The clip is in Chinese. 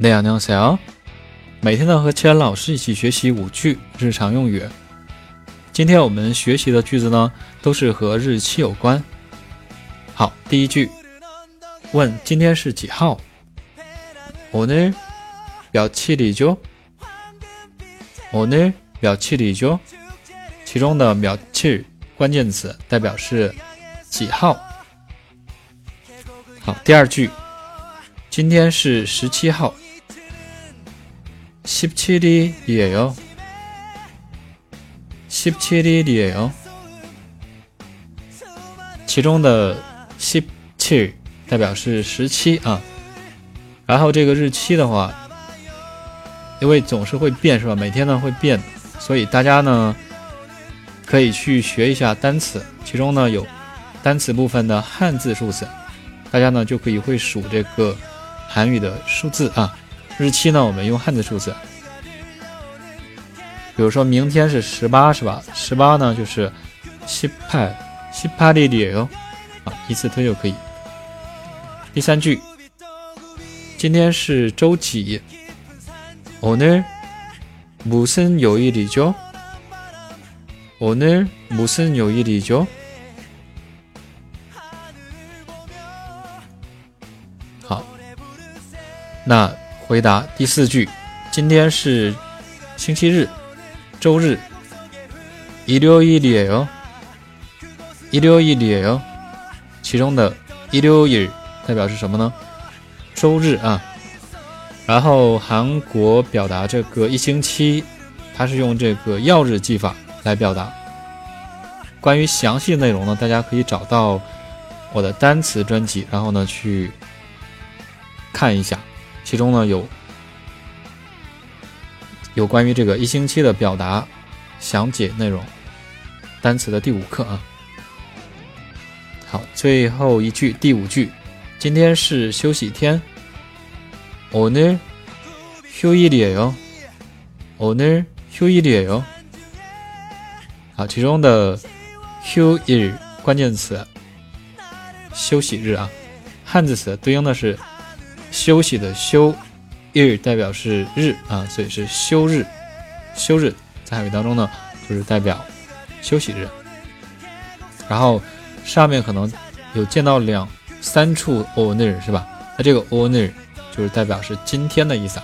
네 안녕하세요。每天呢和齐安老师一起学习五句日常用语。今天我们学习的句子呢都是和日期有关。好，第一句，问今天是几号？오늘며칠이 죠？ 오늘며칠이 죠？ 其中的며칠关键词代表是几号。好，第二句，今天是十七号。 十七일이에 요。 十七일이에 요。 其中的十七代表是十七啊。然后这个日期的话，因为总是会变，是吧？每天呢会变，所以大家呢可以去学一下单词，其中呢有单词部分的汉字数字。大家呢就可以会数这个韩语的数字啊， 日期呢我们用汉字数字，比如说明天是十八是吧？十八呢就是西派西帕利里哦，啊，一次推就可以。第三句，今天是周几？오늘무슨요일이 죠？ 오늘무슨요일이 죠？ 那 回答第四句，今天是星期日，周日。일요일이에 요， 일요일이에 요。 其中的일요일代表是什么呢？周日啊。然后韩国表达这个一星期，它是用这个曜日记法来表达。关于详细内容呢，大家可以找到我的单词专辑，然后呢去看一下。 其中呢有有关于这个一星期的表达详解内容，单词的第五课啊。好，最后一句第五句，今天是休息天。오늘휴일이에 요。 오늘휴일이에 요。 好，其中的휴일关键词休息日啊，汉字词对应的是。 休息的休日代表是日啊，所以是休日。休日在汉语当中呢，就是代表休息日。然后上面可能有见到两三处 o n e r 是吧？那这个 o n e r 就是代表是今天的意思。